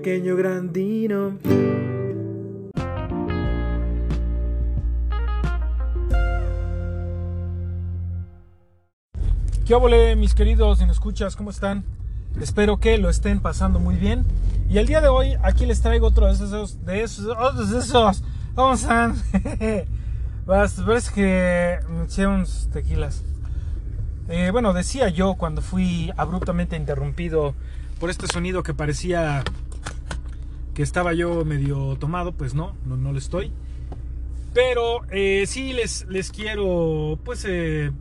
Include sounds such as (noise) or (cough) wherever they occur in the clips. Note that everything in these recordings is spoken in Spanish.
pequeño grandino. ¿Qué óvole, mis queridos en escuchas? ¿Cómo están? Espero que lo estén pasando muy bien. Y el día de hoy aquí les traigo otro de esos, de esos, otros de esos. ¿Cómo (laughs) están? Que me eché unos tequilas. Eh, bueno, decía yo cuando fui abruptamente interrumpido por este sonido que parecía que estaba yo medio tomado, pues no, no, no lo estoy. Pero eh, sí les, les quiero pues eh,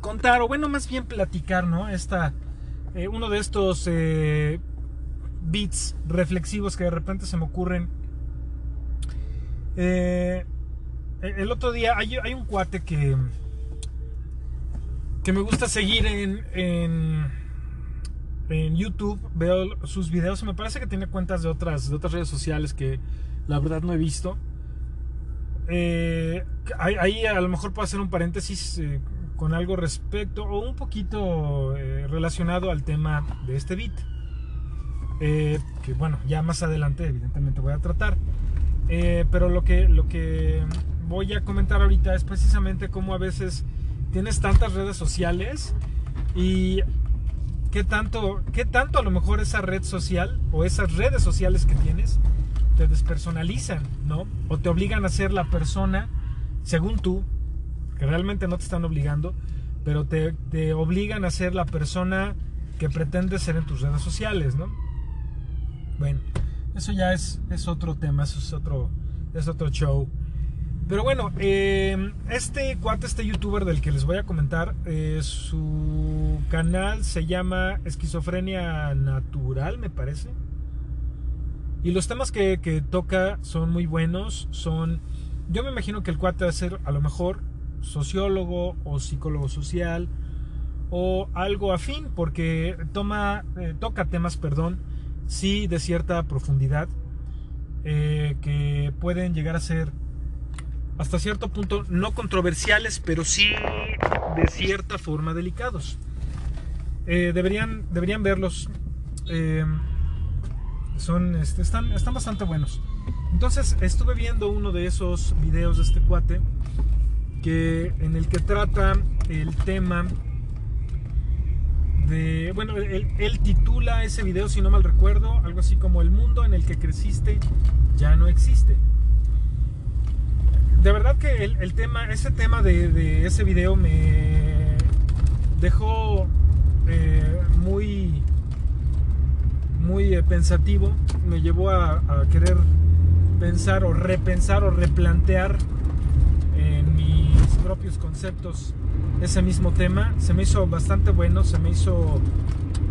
contar, o bueno, más bien platicar, ¿no? Esta, eh, uno de estos eh, beats reflexivos que de repente se me ocurren. El otro día hay, hay, un cuate que, que me gusta seguir en, en, YouTube. Veo sus videos. Me parece que tiene cuentas de otras, de otras redes sociales que la verdad no he visto. Eh, ahí a lo mejor puedo hacer un paréntesis eh, con algo respecto o un poquito eh, relacionado al tema de este beat. Que bueno, ya más adelante evidentemente voy a tratar. Pero lo que, lo que voy a comentar ahorita es precisamente cómo a veces tienes tantas redes sociales y qué tanto, qué tanto a lo mejor esa red social o esas redes sociales que tienes te despersonalizan, ¿no? O te obligan a ser la persona, según tú, que realmente no te están obligando, pero te, te obligan a ser la persona que pretendes ser en tus redes sociales, ¿no? Bueno, eso ya es, es otro tema, eso es otro, es otro show. Pero bueno, eh, este cuate, este youtuber del que les voy a comentar, eh, su canal se llama Esquizofrenia Natural, me parece. Y los temas que, toca son muy buenos, son... Yo me imagino que el cuate va a ser a lo mejor sociólogo o psicólogo social o algo afín, porque toma, eh, toca temas, perdón, sí de cierta profundidad, que pueden llegar a ser hasta cierto punto no controversiales, pero sí de cierta forma delicados. Eh, deberían, deberían verlos. Eh, son, este, están, están bastante buenos. Entonces estuve viendo uno de esos videos de este cuate que, en el que trata el tema de, bueno, él, él, titula ese video, si no mal recuerdo, algo así como El mundo en el que creciste ya no existe. De verdad que el, tema, ese tema de, ese video me dejó eh, muy, muy eh, pensativo, me llevó a, querer pensar o repensar o replantear en mis propios conceptos ese mismo tema. Se me hizo bastante bueno, se me hizo,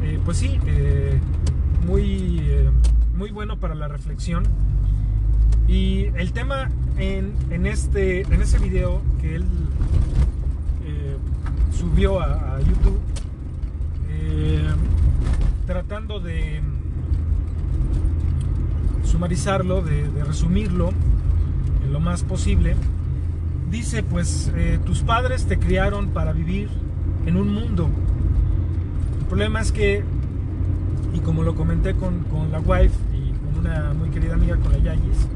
eh, pues sí, eh, muy, eh, muy bueno para la reflexión. Y el tema en, en, este, en ese video que él subió a, YouTube, tratando de sumarizarlo, de, de, resumirlo en lo más posible, dice pues eh, tus padres te criaron para vivir en un mundo. El problema es que, y como lo comenté con, con la wife y con una muy querida amiga, con la Yayis,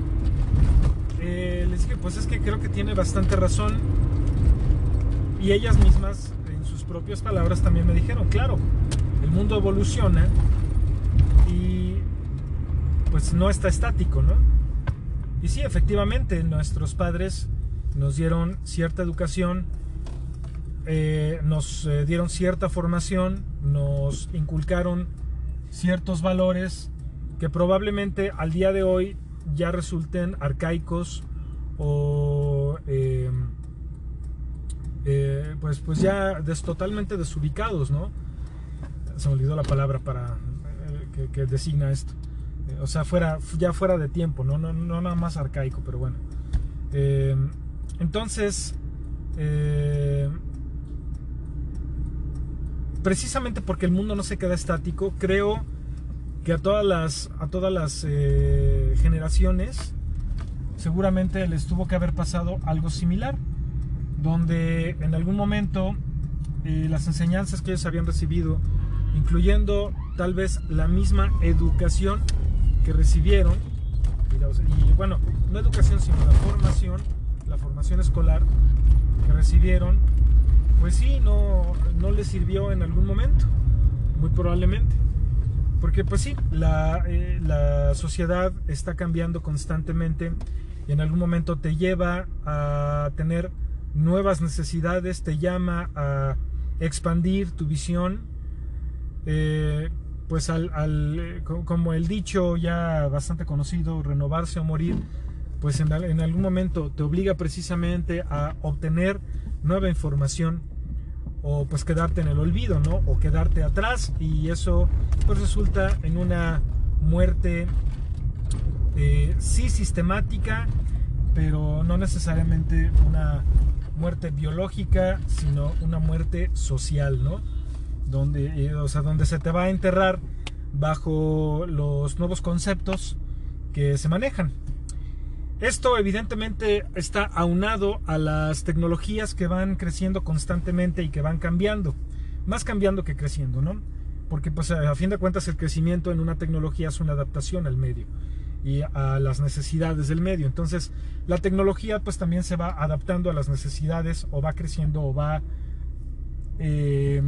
eh, les dije pues es que creo que tiene bastante razón y ellas mismas en sus propias palabras también me dijeron, claro, el mundo evoluciona y pues no está estático, ¿no? Y sí, efectivamente, nuestros padres nos dieron cierta educación, eh, nos eh, dieron cierta formación, nos inculcaron ciertos valores que probablemente al día de hoy ya resulten arcaicos o eh, pues, pues ya totalmente desubicados, ¿no? Se me olvidó la palabra para que, que, designa esto. o sea, fuera, ya fuera de tiempo, ¿no? No, no nada más arcaico, pero bueno. Entonces, eh, precisamente porque el mundo no se queda estático, creo que a todas las, a todas las generaciones seguramente les tuvo que haber pasado algo similar, donde en algún momento eh, las enseñanzas que ellos habían recibido, incluyendo tal vez la misma educación, que recibieron, y bueno, no educación, sino la formación, la formación escolar que recibieron, pues sí, no, no les sirvió en algún momento, muy probablemente. Porque pues sí, la, eh, la sociedad está cambiando constantemente y en algún momento te lleva a tener nuevas necesidades, te llama a expandir tu visión, eh, pues al, eh, como el dicho ya bastante conocido, renovarse o morir, pues en, en, algún momento te obliga precisamente a obtener nueva información o pues quedarte en el olvido, ¿no? O quedarte atrás y eso pues resulta en una muerte eh, sí sistemática, pero no necesariamente una muerte biológica, sino una muerte social, ¿no? Donde, eh, o sea, donde se te va a enterrar bajo los nuevos conceptos que se manejan. Esto evidentemente está aunado a las tecnologías que van creciendo constantemente y que van cambiando, más cambiando que creciendo, ¿no? Porque pues a fin de cuentas el crecimiento en una tecnología es una adaptación al medio y a las necesidades del medio. Entonces la tecnología pues también se va adaptando a las necesidades o va creciendo o va eh,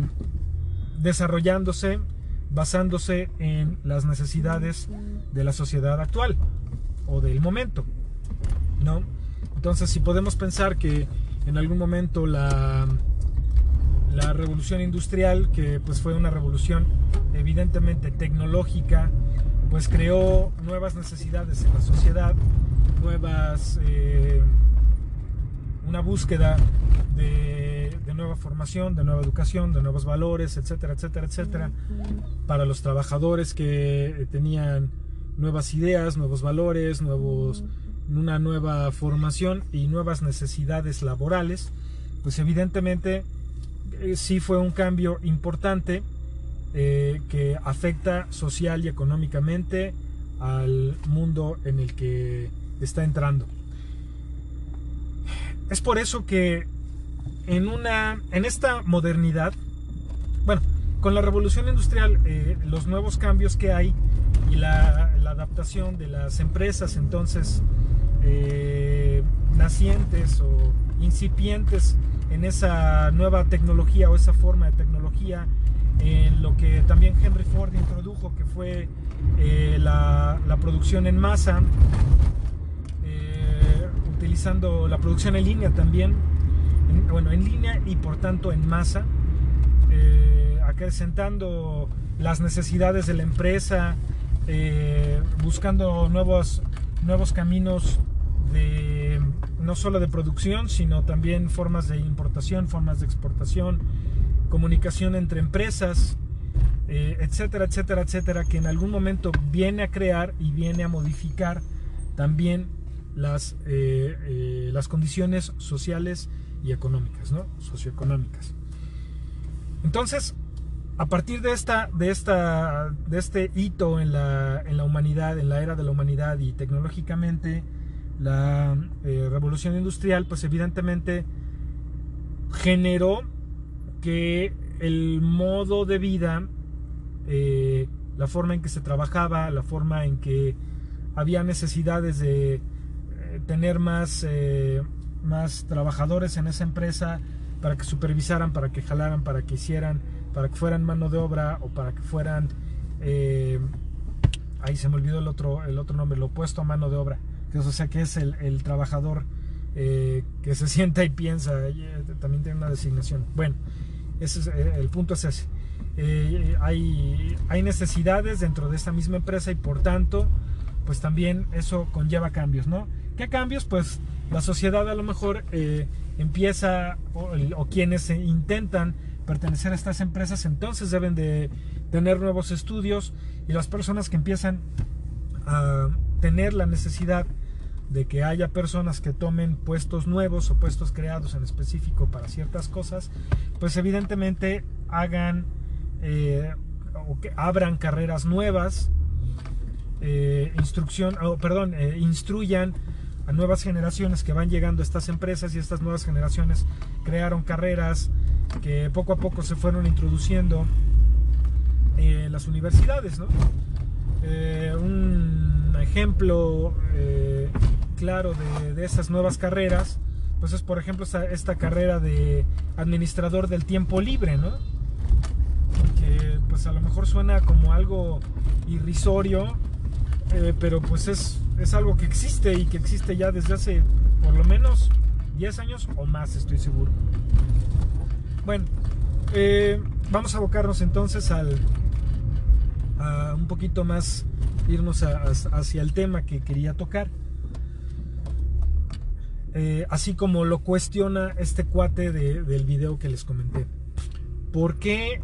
desarrollándose basándose en las necesidades de la sociedad actual o del momento. ¿No? Entonces, si podemos pensar que en algún momento la, la revolución industrial, que pues fue una revolución evidentemente tecnológica, pues creó nuevas necesidades en la sociedad, nuevas, eh, una búsqueda de, de, nueva formación, de nueva educación, de nuevos valores, etcétera, etcétera, etcétera, para los trabajadores que tenían nuevas ideas, nuevos valores, nuevos una nueva formación y nuevas necesidades laborales, pues evidentemente eh, sí fue un cambio importante eh, que afecta social y económicamente al mundo en el que está entrando. Es por eso que en una en esta modernidad, bueno, con la revolución industrial, eh, los nuevos cambios que hay y la, la adaptación de las empresas entonces eh, nacientes o incipientes en esa nueva tecnología o esa forma de tecnología, en lo que también Henry Ford introdujo, que fue eh, la, producción en masa, eh, utilizando la producción en línea también, bueno, en línea y por tanto en masa, acrecentando las necesidades de la empresa, buscando nuevos, nuevos caminos no solo de producción, sino también formas de importación, formas de exportación, comunicación entre empresas, eh, etcétera, etcétera, etcétera, que en algún momento viene a crear y viene a modificar también las, eh, eh, las condiciones sociales y económicas, ¿no? Socioeconómicas. Entonces, a partir de esta, de esta, de este hito en la, en la humanidad, en la era de la humanidad y tecnológicamente, la eh, revolución industrial, pues evidentemente generó que el modo de vida, eh, la forma en que se trabajaba, la forma en que había necesidades de eh, tener más, más trabajadores en esa empresa para que supervisaran, para que jalaran, para que hicieran, para que fueran mano de obra o para que fueran, ahí se me olvidó el otro, el otro nombre, lo opuesto a mano de obra o sea que es el, trabajador eh, que se (laughs) sienta y piensa, eh, también tiene una designación. Bueno, ese es, eh, el punto es ese. hay, hay necesidades dentro de esta misma empresa y por tanto, pues también eso conlleva cambios, ¿no? ¿Qué cambios? Pues la sociedad a lo mejor empieza, o, o, quienes intentan pertenecer a estas empresas, entonces deben de tener nuevos estudios y las personas que empiezan a tener la necesidad de que haya personas que tomen puestos nuevos o puestos creados en específico para ciertas cosas, pues evidentemente hagan eh, o que abran carreras nuevas, eh, instrucción, perdón, eh, instruyan a nuevas generaciones que van llegando a estas empresas y estas nuevas generaciones crearon carreras que poco a poco se fueron introduciendo en las universidades, ¿no? un ejemplo claro de, esas nuevas carreras, pues es por ejemplo esta, carrera de administrador del tiempo libre, ¿no? Que pues a lo mejor suena como algo irrisorio, eh, pero pues es, es algo que existe y que existe ya desde hace por lo menos 10 años o más, estoy seguro. Bueno, eh, vamos a abocarnos entonces al a un poquito más irnos hacia el tema que quería tocar. Eh, así como lo cuestiona este cuate del video que les comenté. ¿Por qué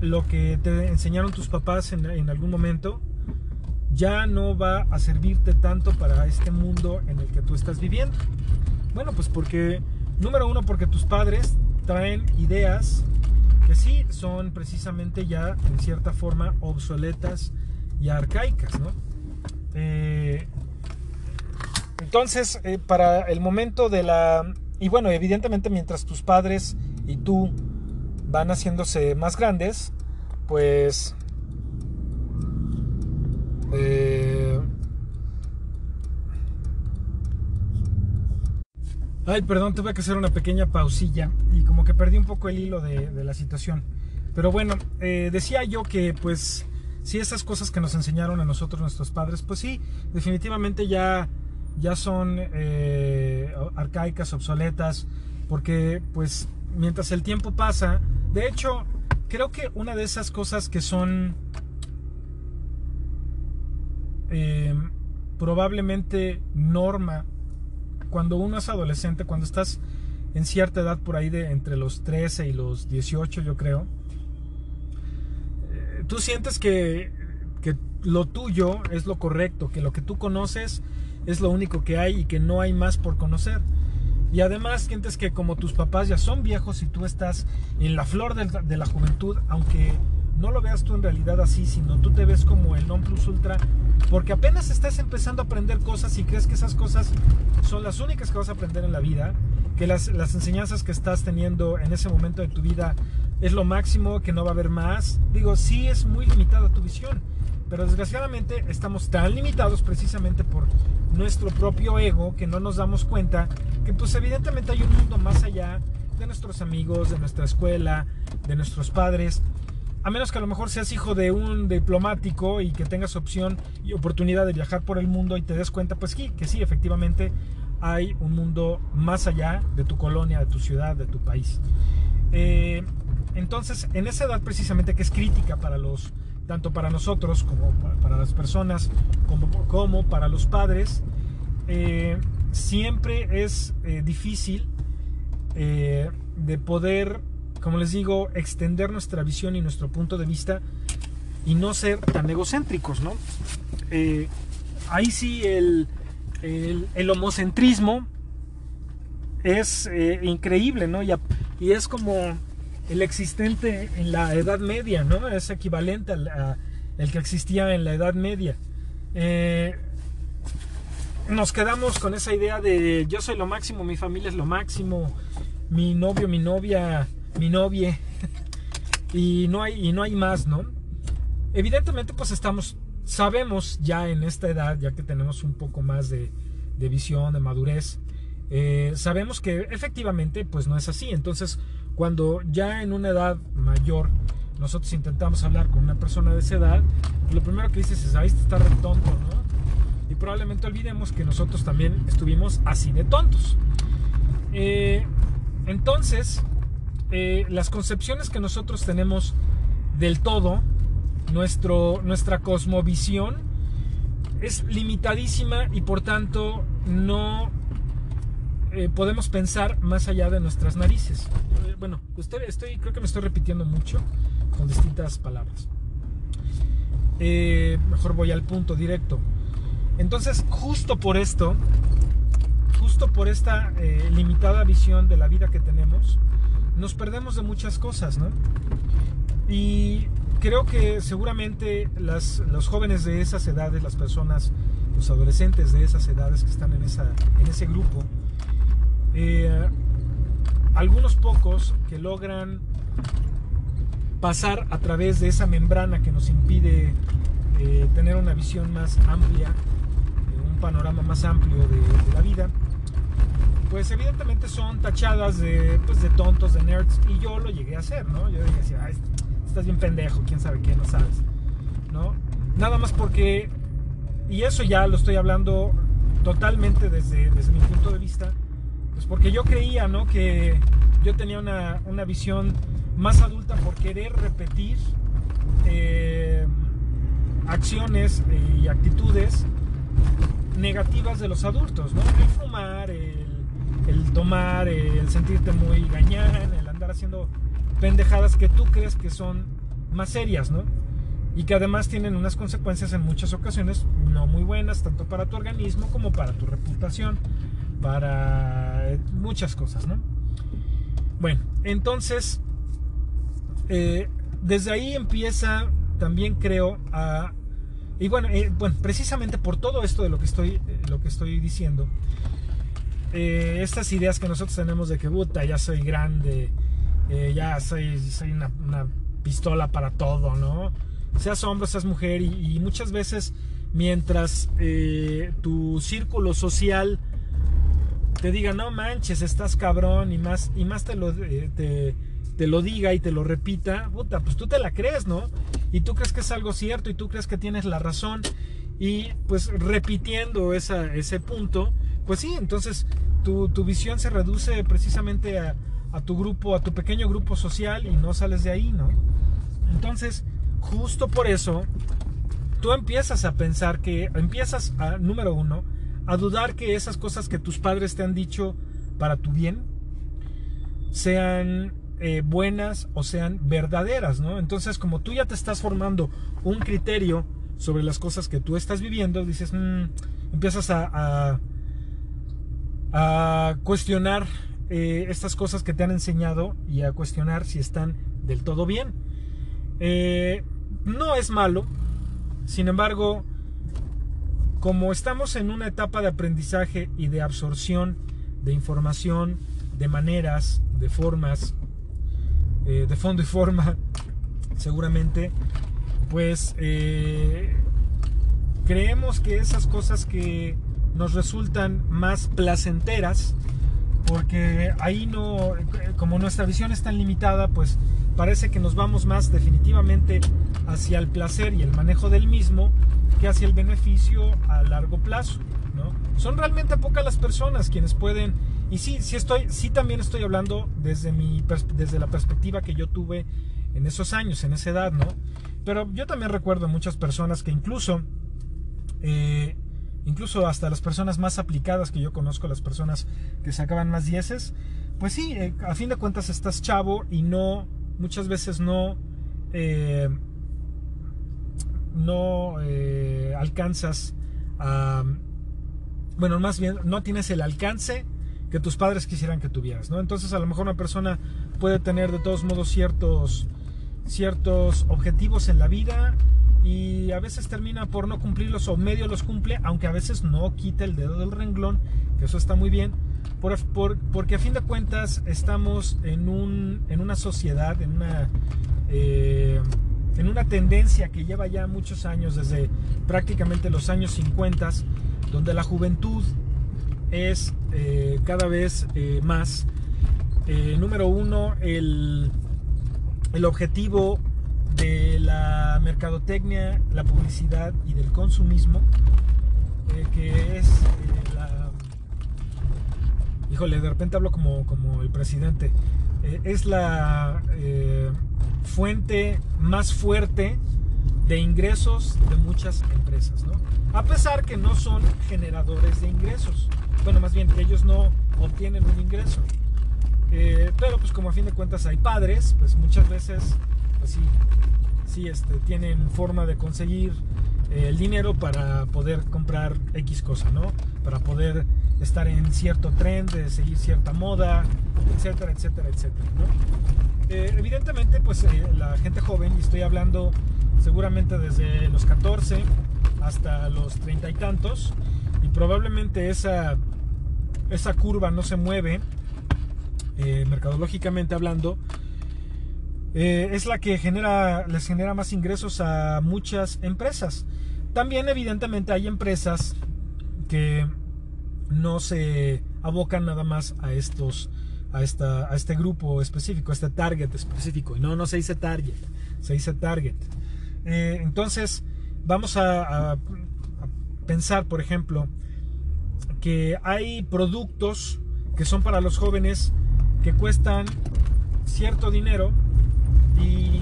lo que te enseñaron tus papás en, algún momento ya no va a servirte tanto para este mundo en el que tú estás viviendo? Bueno, pues porque, número uno, porque tus padres traen ideas que sí son precisamente ya en cierta forma obsoletas y arcaicas, ¿no? Eh, entonces, eh, para el momento de la... Y bueno, evidentemente mientras tus padres y tú van haciéndose más grandes, pues... Eh, ay, perdón, tuve que hacer una pequeña pausilla y como que perdí un poco el hilo de, la situación. Pero bueno, decía yo que pues si esas cosas que nos enseñaron a nosotros nuestros padres, pues sí, definitivamente ya, ya son eh, arcaicas, obsoletas, porque pues mientras el tiempo pasa, de hecho, creo que una de esas cosas que son eh, probablemente norma cuando uno es adolescente, cuando estás en cierta edad por ahí de entre los 13 y los 18, yo creo, tú sientes que, lo tuyo es lo correcto, que lo que tú conoces es lo único que hay y que no hay más por conocer. Y además sientes que como tus papás ya son viejos y tú estás en la flor de, la juventud, aunque no lo veas tú en realidad así, sino tú te ves como el non plus ultra, porque apenas estás empezando a aprender cosas y crees que esas cosas son las únicas que vas a aprender en la vida, que las, las enseñanzas que estás teniendo en ese momento de tu vida es lo máximo, que no va a haber más. Digo, sí es muy limitada tu visión, pero desgraciadamente estamos tan limitados precisamente por nuestro propio ego que no nos damos cuenta que pues evidentemente hay un mundo más allá de nuestros amigos, de nuestra escuela, de nuestros padres. A menos que a lo mejor seas hijo de un diplomático y que tengas opción y oportunidad de viajar por el mundo y te des cuenta, pues sí, que sí, efectivamente hay un mundo más allá de tu colonia, de tu ciudad, de tu país. Eh, entonces, en esa edad precisamente que es crítica para los, tanto para nosotros como para las personas, como, para los padres, eh, siempre es eh, difícil eh, de poder, como les digo, extender nuestra visión y nuestro punto de vista y no ser tan egocéntricos, ¿no? ahí sí el, el, homocentrismo es increíble, ¿no? y es como el existente en la Edad Media, ¿no? Es equivalente al el que existía en la Edad Media. Eh, nos quedamos con esa idea de yo soy lo máximo, mi familia es lo máximo, mi novio, mi novia, mi novia, (laughs) y no hay, y no hay más, ¿no? Evidentemente, pues estamos, sabemos ya en esta edad, ya que tenemos un poco más de, visión, de madurez, eh, sabemos que efectivamente, pues no es así. Entonces, cuando ya en una edad mayor nosotros intentamos hablar con una persona de esa edad, lo primero que dices es, ahí está re tonto, ¿no? Y probablemente olvidemos que nosotros también estuvimos así de tontos. Eh, entonces, eh, las concepciones que nosotros tenemos del todo, nuestro, nuestra cosmovisión, es limitadísima y por tanto no eh, podemos pensar más allá de nuestras narices. Eh, bueno, estoy, creo que me estoy repitiendo mucho con distintas palabras. Eh, mejor voy al punto directo. Entonces, justo por esto, justo por esta limitada visión de la vida que tenemos, nos perdemos de muchas cosas, ¿no? Y creo que seguramente los jóvenes de esas edades, las personas, los adolescentes de esas edades que están en, esa, en ese grupo, eh, algunos pocos que logran pasar a través de esa membrana que nos impide eh, tener una visión más amplia, un panorama más amplio de, la vida, pues evidentemente son tachadas de, pues de tontos, de nerds, y yo lo llegué a hacer, ¿no? Yo decía, estás bien pendejo, quién sabe qué, no sabes, ¿no? Nada más porque, y eso ya lo estoy hablando totalmente desde, desde mi punto de vista, pues porque yo creía, ¿no? Que yo tenía una, una visión más adulta por querer repetir eh, acciones y actitudes negativas de los adultos, ¿no? El fumar, el, tomar, el sentirte muy gañán, el andar haciendo pendejadas que tú crees que son más serias, ¿no? Y que además tienen unas consecuencias en muchas ocasiones no muy buenas, tanto para tu organismo como para tu reputación, para eh, muchas cosas, ¿no? Bueno, entonces eh, desde ahí empieza también creo a... Y bueno, eh, bueno, precisamente por todo esto de lo que estoy, lo que estoy diciendo, estas ideas que nosotros tenemos de que, puta, ya soy grande, ya soy, soy una, pistola para todo, ¿no? Seas hombre, seas mujer, y, muchas veces mientras tu círculo social te diga, no manches, estás cabrón, y más, y más te lo... Te, te lo diga y te lo repita, puta, pues tú te la crees, ¿no? Y tú crees que es algo cierto y tú crees que tienes la razón y pues repitiendo ese punto, pues sí, entonces tu, visión se reduce precisamente a, tu grupo, a tu pequeño grupo social y no sales de ahí, ¿no? Entonces, justo por eso, tú empiezas a pensar que, empiezas a, número uno, a dudar que esas cosas que tus padres te han dicho para tu bien sean eh, buenas o sean verdaderas, ¿no? Entonces, como tú ya te estás formando un criterio sobre las cosas que tú estás viviendo, dices, mm", empiezas a, a, cuestionar eh, estas cosas que te han enseñado y a cuestionar si están del todo bien. Eh, no es malo, sin embargo, como estamos en una etapa de aprendizaje y de absorción de información, de maneras, de formas, eh, de fondo y forma, (laughs) seguramente, pues eh, creemos que esas cosas que nos resultan más placenteras, porque ahí no, como nuestra visión es tan limitada, pues parece que nos vamos más definitivamente hacia el placer y el manejo del mismo que hacia el beneficio a largo plazo. ¿no? Son realmente pocas las personas quienes pueden y sí, sí estoy, sí también estoy hablando desde mi desde la perspectiva que yo tuve en esos años, en esa edad, ¿no? Pero yo también recuerdo muchas personas que incluso, eh, incluso hasta las personas más aplicadas que yo conozco, las personas que sacaban más dieces, pues sí, eh, a fin de cuentas estás chavo y no, muchas veces no, eh, no alcanzas a, bueno, más bien no tienes el alcance que tus padres quisieran que tuvieras, ¿no? Entonces a lo mejor una persona puede tener de todos modos ciertos, ciertos objetivos en la vida y a veces termina por no cumplirlos o medio los cumple, aunque a veces no quita el dedo del renglón, que eso está muy bien, por, porque a fin de cuentas estamos en, un, en una sociedad, en una, eh, en una tendencia que lleva ya muchos años, desde prácticamente los años 50, donde la juventud es eh, cada vez eh, más, eh, número uno, el, el objetivo de la mercadotecnia, la publicidad y del consumismo, que es la... Híjole, de repente hablo como, como el presidente. es la fuente más fuerte de ingresos de muchas empresas, ¿no? A pesar que no son generadores de ingresos bueno, más bien ellos no obtienen un ingreso. Eh, pero pues como a fin de cuentas hay padres, pues muchas veces, pues sí, sí este, tienen forma de conseguir eh, el dinero para poder comprar X cosa, ¿no? Para poder estar en cierto tren, de seguir cierta moda, etcétera, etcétera, etcétera, ¿no? Eh, evidentemente, pues la gente joven, y estoy hablando seguramente desde los 14 hasta los treinta y tantos, y probablemente esa esa curva no se mueve, eh, mercadológicamente hablando, eh, es la que genera, les genera más ingresos a muchas empresas. También evidentemente hay empresas que no se abocan nada más a estos a, esta, a este grupo específico, a este target específico. No, no se dice target, se dice target. Eh, entonces, vamos a, pensar, por ejemplo, que hay productos que son para los jóvenes que cuestan cierto dinero y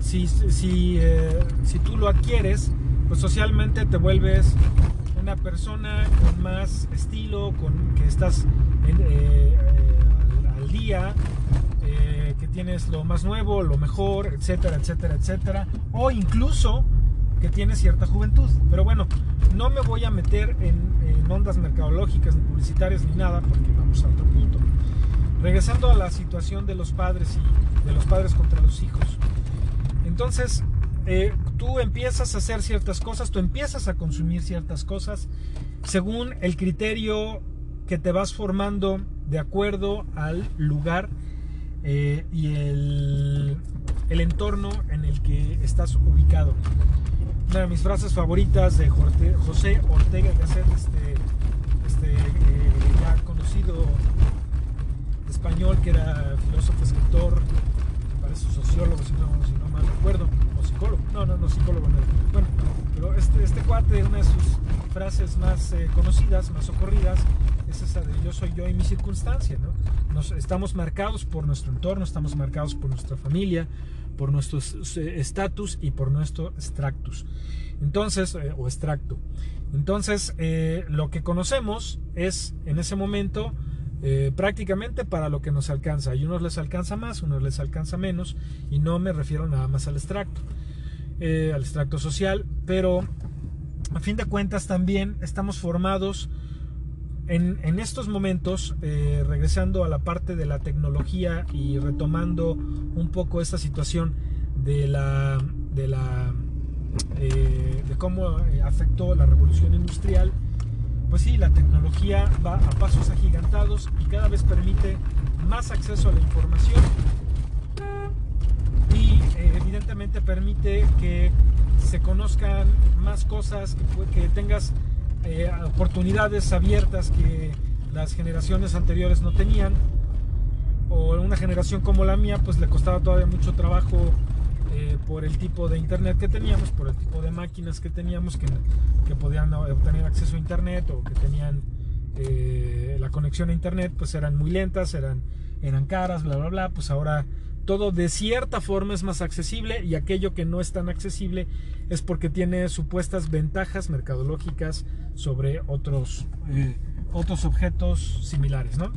si, si, eh, si tú lo adquieres, pues socialmente te vuelves una persona con más estilo, con que estás eh, eh, al, día, que tienes lo más nuevo, lo mejor, etcétera, etcétera, etcétera, o incluso que tienes cierta juventud. Pero bueno, no me voy a meter en, en ondas mercadológicas, ni publicitarias, ni nada, porque vamos a otro punto. Regresando a la situación de los padres y de los padres contra los hijos. Entonces, eh, tú empiezas a hacer ciertas cosas, tú empiezas a consumir ciertas cosas según el criterio que te vas formando de acuerdo al lugar eh, y el, entorno en el que estás ubicado. Una de mis frases favoritas de José Ortega Gasset, este, este eh, ya conocido español que era filósofo, escritor, parece sociólogo, si no, si no mal recuerdo, o psicólogo. No, no, no, psicólogo no. Bueno, pero este, este cuate, una de sus frases más eh, conocidas, más ocurridas, es esa de yo soy yo y mi circunstancia, ¿no? Nos, estamos marcados por nuestro entorno, estamos marcados por nuestra familia, por nuestro eh, estatus y por nuestro extractus. Entonces, eh, o extracto. Entonces, lo que conocemos es en ese momento eh, prácticamente para lo que nos alcanza. Y unos les alcanza más, unos les alcanza menos, y no me refiero nada más al extracto, eh, al extracto social, pero a fin de cuentas también estamos formados en, estos momentos, eh, regresando a la parte de la tecnología y retomando un poco esta situación de la de la de cómo afectó la revolución industrial pues sí, la tecnología va a pasos agigantados y cada vez permite más acceso a la información y eh, evidentemente permite que se conozcan más cosas, que, tengas eh, oportunidades abiertas que las generaciones anteriores no tenían o una generación como la mía pues le costaba todavía mucho trabajo eh, por el tipo de internet que teníamos, por el tipo de máquinas que teníamos que, que podían obtener acceso a internet o que tenían eh, la conexión a internet, pues eran muy lentas, eran, eran caras, bla, bla, bla. Pues ahora todo de cierta forma es más accesible y aquello que no es tan accesible es porque tiene supuestas ventajas mercadológicas sobre otros, eh, otros objetos similares, ¿no?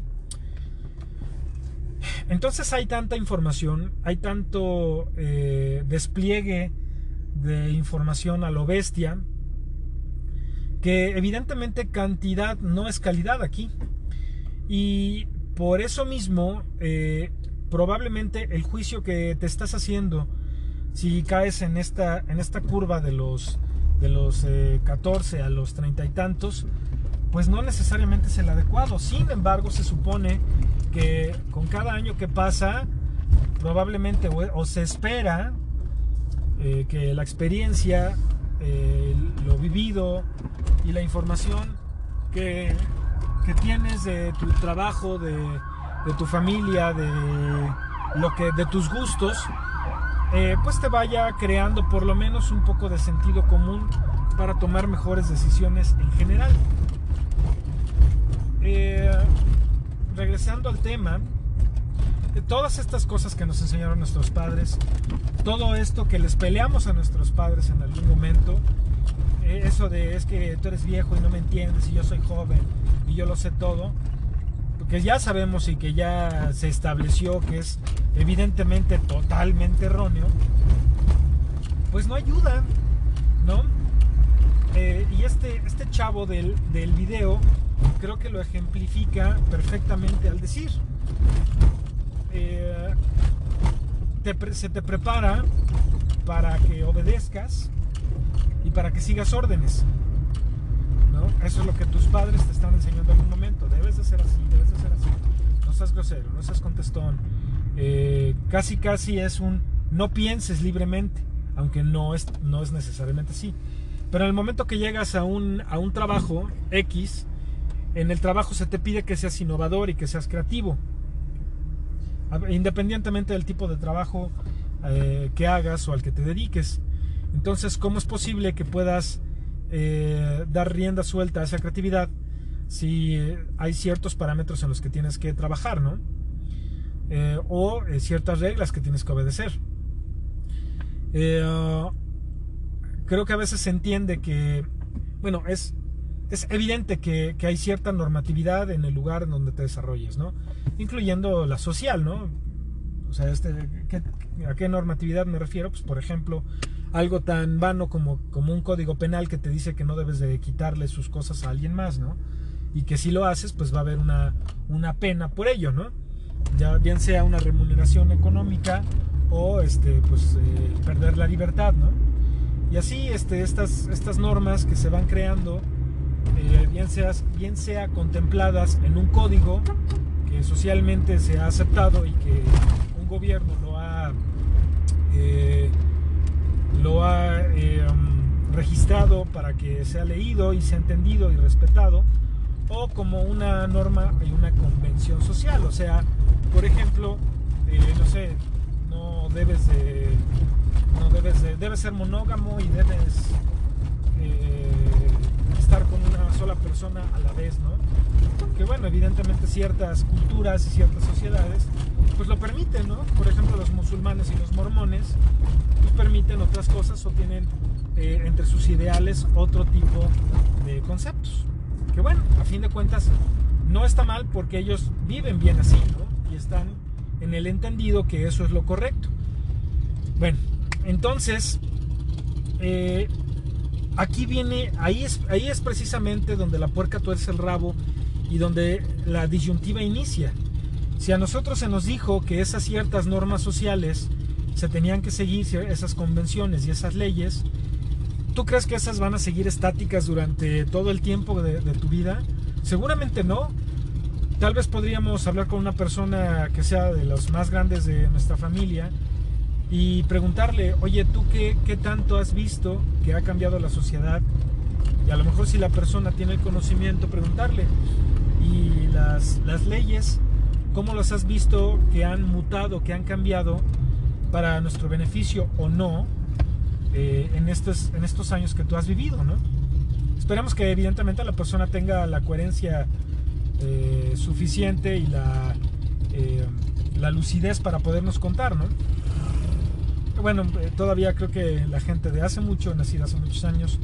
Entonces hay tanta información, hay tanto eh, despliegue de información a lo bestia, que evidentemente cantidad no es calidad aquí. Y por eso mismo, eh, probablemente el juicio que te estás haciendo, si caes en esta, en esta curva de los, de los 14 eh, a los 30 y tantos, pues no necesariamente es el adecuado. Sin embargo, se supone que con cada año que pasa, probablemente o, se espera eh, que la experiencia, eh, lo vivido y la información que, que tienes de tu trabajo, de, de, tu familia, de lo que, de tus gustos, eh, pues te vaya creando por lo menos un poco de sentido común para tomar mejores decisiones en general. Eh, regresando al tema, de todas estas cosas que nos enseñaron nuestros padres, todo esto que les peleamos a nuestros padres en algún momento, eh, eso de es que tú eres viejo y no me entiendes y yo soy joven y yo lo sé todo, porque ya sabemos y que ya se estableció que es evidentemente totalmente erróneo, pues no ayuda, ¿no? Eh, y este, este chavo del, del video creo que lo ejemplifica perfectamente al decir. Eh, se te prepara para que obedezcas y para que sigas órdenes. Eso es lo que tus padres te están enseñando en algún momento. Debes de ser así, debes de ser así. No seas grosero, no seas contestón. eh, casi casi es un no pienses libremente, aunque no es, no es necesariamente así. Pero en el momento que llegas a un, a un trabajo X, en el trabajo se te pide que seas innovador y que seas creativo. Independientemente del tipo de trabajo eh, que hagas o al que te dediques. Entonces, ¿cómo es posible que puedas eh, dar rienda suelta a esa creatividad si hay ciertos parámetros en los que tienes que trabajar, ¿no? Eh, o ciertas reglas que tienes que obedecer. creo que a veces se entiende que, bueno, es es evidente que, hay cierta normatividad en el lugar en donde te desarrolles, ¿no? Incluyendo la social, ¿no? O sea, este, ¿a qué normatividad me refiero? Pues, por ejemplo, algo tan vano como, como un código penal que te dice que no debes de quitarle sus cosas a alguien más, ¿no? Y que si lo haces, pues va a haber una, una pena por ello, ¿no? Ya bien sea una remuneración económica o este, pues, eh, perder la libertad, ¿no? Y así este, estas, estas normas que se van creando eh, bien, bien sea contempladas en un código que socialmente se ha aceptado y que un gobierno lo ha, eh, lo ha eh, registrado para que sea leído y sea entendido y respetado, o como una norma y una convención social. O sea, por ejemplo, no sé, no debes de, no debes de, debes ser monógamo y debes estar con sola persona a la vez, ¿no? Que bueno, evidentemente ciertas culturas y ciertas sociedades pues lo permiten, ¿no? Por ejemplo, los musulmanes y los mormones pues permiten otras cosas o tienen eh, entre sus ideales otro tipo de conceptos. Que bueno, a fin de cuentas no está mal porque ellos viven bien así, ¿no? Y están en el entendido que eso es lo correcto. Bueno, entonces, eh, aquí viene, ahí es, ahí es precisamente donde la puerca tuerce el rabo y donde la disyuntiva inicia. Si a nosotros se nos dijo que esas ciertas normas sociales se tenían que seguir, esas convenciones y esas leyes, ¿tú crees que esas van a seguir estáticas durante todo el tiempo de, de tu vida? Seguramente no. Tal vez podríamos hablar con una persona que sea de los más grandes de nuestra familia y preguntarle, oye, ¿tú qué, qué tanto has visto que ha cambiado la sociedad? Y a lo mejor si la persona tiene el conocimiento, preguntarle, ¿y las, las leyes, cómo las has visto que han mutado, que han cambiado para nuestro beneficio o no eh, en, estos, en estos años que tú has vivido, ¿no? Esperemos que evidentemente la persona tenga la coherencia eh, suficiente y la, eh, la lucidez para podernos contar, ¿no? Bueno, eh, todavía creo que la gente de hace mucho, nacida hace muchos años,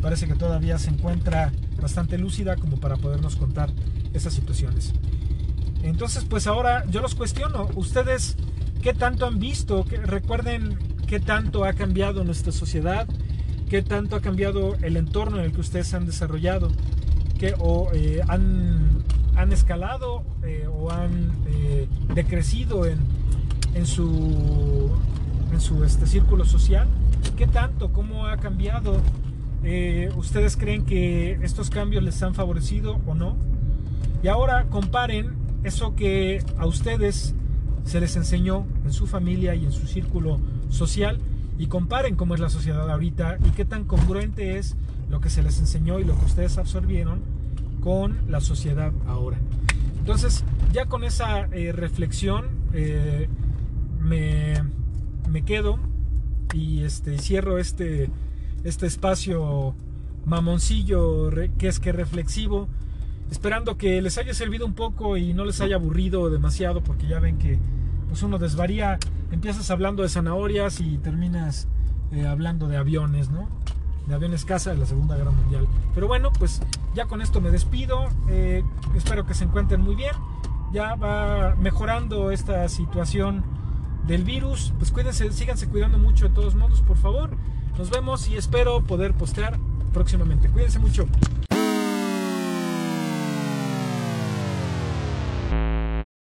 parece que todavía se encuentra bastante lúcida como para podernos contar esas situaciones. Entonces, pues ahora yo los cuestiono, ustedes qué tanto han visto, recuerden qué tanto ha cambiado nuestra sociedad, qué tanto ha cambiado el entorno en el que ustedes han desarrollado, que o eh, han, han, escalado eh, o han decrecido en, en su en su este, círculo social. ¿Qué tanto? ¿Cómo ha cambiado? Eh, ¿Ustedes creen que estos cambios les han favorecido o no? Y ahora comparen eso que a ustedes se les enseñó en su familia y en su círculo social y comparen cómo es la sociedad ahorita y qué tan congruente es lo que se les enseñó y lo que ustedes absorbieron con la sociedad ahora. Entonces, ya con esa eh, reflexión eh, me me quedo y este, cierro este, este espacio mamoncillo que es que reflexivo, esperando que les haya servido un poco y no les haya aburrido demasiado, porque ya ven que pues uno desvaría, empiezas hablando de zanahorias y terminas eh, hablando de aviones, ¿no? De aviones casa de la Segunda Guerra Mundial. Pero bueno, pues ya con esto me despido, eh, espero que se encuentren muy bien, ya va mejorando esta situación del virus. Pues cuídense, síganse cuidando mucho de todos modos, por favor. Nos vemos y espero poder postear próximamente. Cuídense mucho.